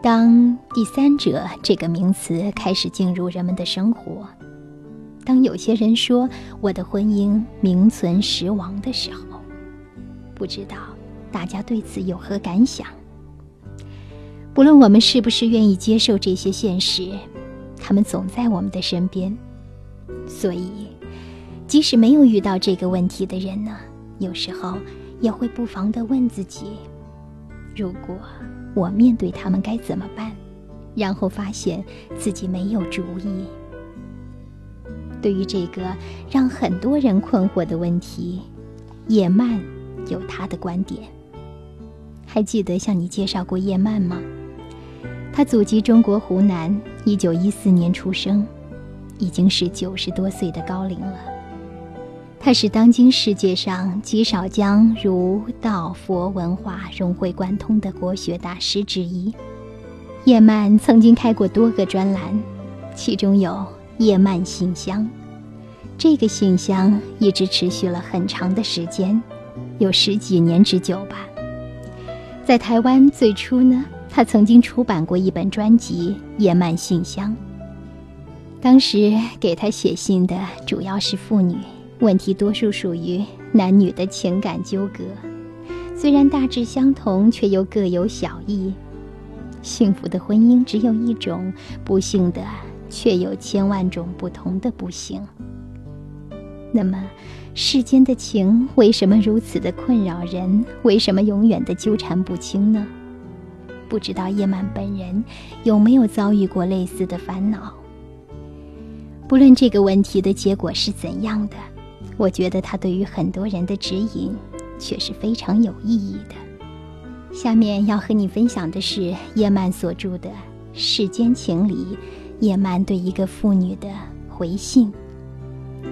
当“第三者”这个名词开始进入人们的生活，当有些人说我的婚姻名存实亡的时候，不知道大家对此有何感想？不论我们是不是愿意接受这些现实，他们总在我们的身边。所以，即使没有遇到这个问题的人呢，有时候也会不妨的问自己：如果我面对他们该怎么办？然后发现自己没有主意。对于这个让很多人困惑的问题，叶曼有他的观点。还记得向你介绍过叶曼吗？他祖籍中国湖南，一九一四年出生，已经是九十多岁的高龄了。他是当今世界上极少将儒道佛文化融会贯通的国学大师之一。叶曼曾经开过多个专栏，其中有《叶曼信箱》，这个信箱一直持续了很长的时间，有十几年之久吧。在台湾最初呢。他曾经出版过一本专辑《叶曼信箱》，当时给他写信的主要是妇女，问题多数属于男女的情感纠葛，虽然大致相同，却又各有小异。幸福的婚姻只有一种，不幸的却有千万种不同的不幸。那么，世间的情为什么如此的困扰人？为什么永远的纠缠不清呢？不知道叶曼本人有没有遭遇过类似的烦恼。不论这个问题的结果是怎样的，我觉得他对于很多人的指引却是非常有意义的。下面要和你分享的是叶曼所著的《世间情》理，叶曼对一个妇女的回信。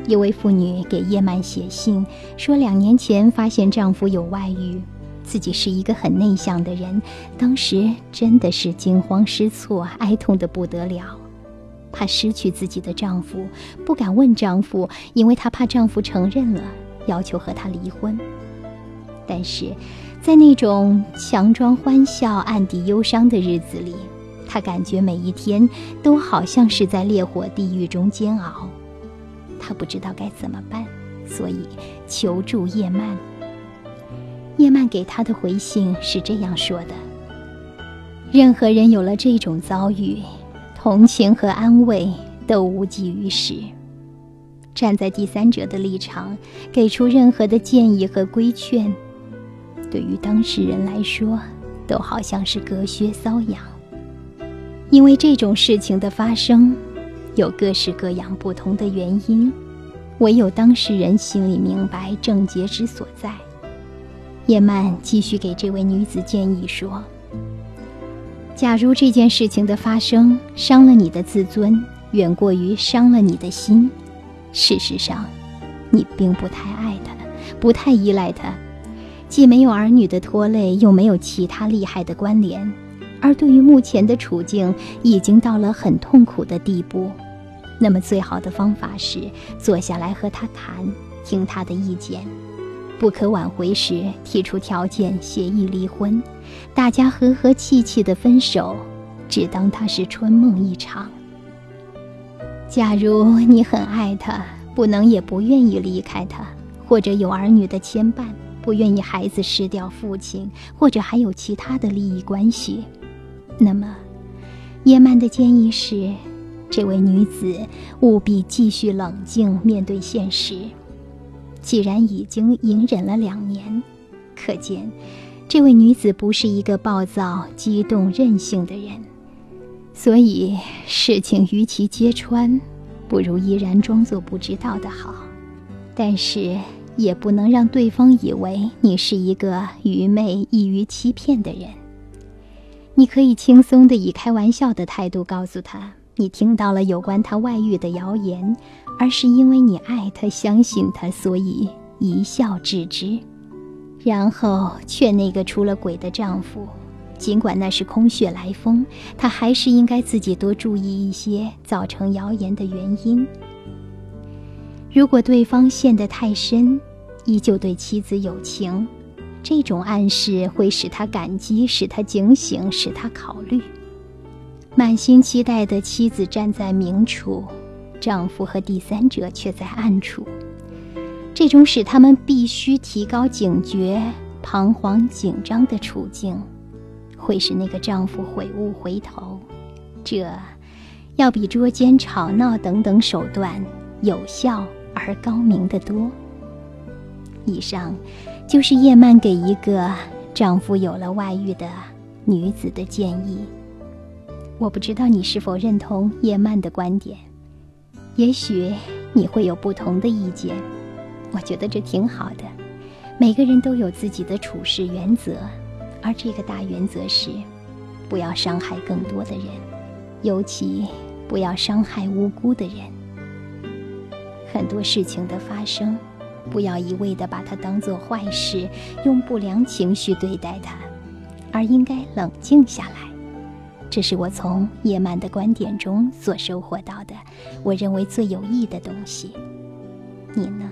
一位妇女给叶曼写信，说两年前发现丈夫有外遇。自己是一个很内向的人，当时真的是惊慌失措，哀痛的不得了，怕失去自己的丈夫，不敢问丈夫，因为她怕丈夫承认了，要求和她离婚。但是，在那种强装欢笑、暗地忧伤的日子里，她感觉每一天都好像是在烈火地狱中煎熬。她不知道该怎么办，所以求助叶曼。叶曼给她的回信是这样说的：“任何人有了这种遭遇，同情和安慰都无济于事。站在第三者的立场，给出任何的建议和规劝，对于当事人来说，都好像是隔靴搔痒。因为这种事情的发生，有各式各样不同的原因，唯有当事人心里明白症结之所在。”叶曼继续给这位女子建议说：“假如这件事情的发生伤了你的自尊，远过于伤了你的心，事实上，你并不太爱他，不太依赖他，既没有儿女的拖累，又没有其他利害的关联，而对于目前的处境已经到了很痛苦的地步，那么最好的方法是坐下来和他谈，听他的意见。”不可挽回时，提出条件协议离婚，大家和和气气的分手，只当他是春梦一场。假如你很爱他，不能也不愿意离开他，或者有儿女的牵绊，不愿意孩子失掉父亲，或者还有其他的利益关系，那么，叶曼的建议是，这位女子务必继续冷静面对现实。既然已经隐忍了两年，可见这位女子不是一个暴躁、激动、任性的人。所以事情与其揭穿，不如依然装作不知道的好。但是也不能让对方以为你是一个愚昧、易于欺骗的人。你可以轻松的以开玩笑的态度告诉他，你听到了有关他外遇的谣言。而是因为你爱他，相信他，所以一笑置之，然后劝那个出了轨的丈夫，尽管那是空穴来风，他还是应该自己多注意一些造成谣言的原因。如果对方陷得太深，依旧对妻子有情，这种暗示会使他感激，使他警醒，使他考虑。满心期待的妻子站在明处，丈夫和第三者却在暗处。这种使他们必须提高警觉、彷徨紧张的处境，会使那个丈夫悔悟回头。这，要比捉奸、吵闹等等手段有效而高明得多。以上，就是叶曼给一个丈夫有了外遇的女子的建议。我不知道你是否认同叶曼的观点，也许你会有不同的意见。我觉得这挺好的。每个人都有自己的处事原则，而这个大原则是：不要伤害更多的人，尤其不要伤害无辜的人。很多事情的发生。不要一味的把它当做坏事，用不良情绪对待它，而应该冷静下来。这是我从叶曼的观点中所收获到的，我认为最有益的东西。你呢？